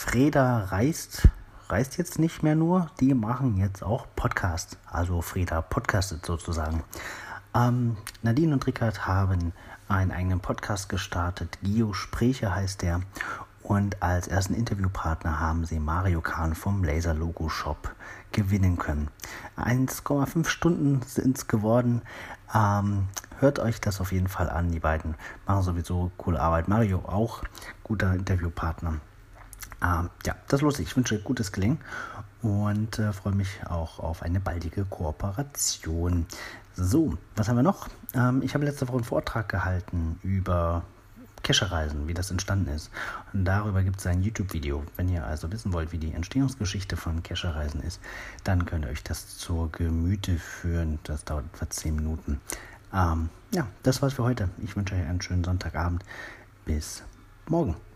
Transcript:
Freda reist, reist jetzt nicht mehr nur, die machen jetzt auch Podcast. Also Freda podcastet sozusagen. Ähm, Nadine und Rickard haben einen eigenen Podcast gestartet. Gio Spreche heißt der. Und als ersten Interviewpartner haben sie Mario Kahn vom Laser Logo Shop gewinnen können. 1,5 Stunden sind es geworden. Ähm, hört euch das auf jeden Fall an. Die beiden machen sowieso coole Arbeit. Mario auch guter Interviewpartner. Ähm, ja, das lustig. Ich wünsche gutes Gelingen und äh, freue mich auch auf eine baldige Kooperation. So, was haben wir noch? Ähm, ich habe letzte Woche einen Vortrag gehalten über Kescherreisen, wie das entstanden ist. Und darüber gibt es ein YouTube-Video. Wenn ihr also wissen wollt, wie die Entstehungsgeschichte von Kescherreisen ist, dann könnt ihr euch das zur Gemüte führen. Das dauert etwa 10 Minuten. Ähm, ja, das war's für heute. Ich wünsche euch einen schönen Sonntagabend. Bis morgen.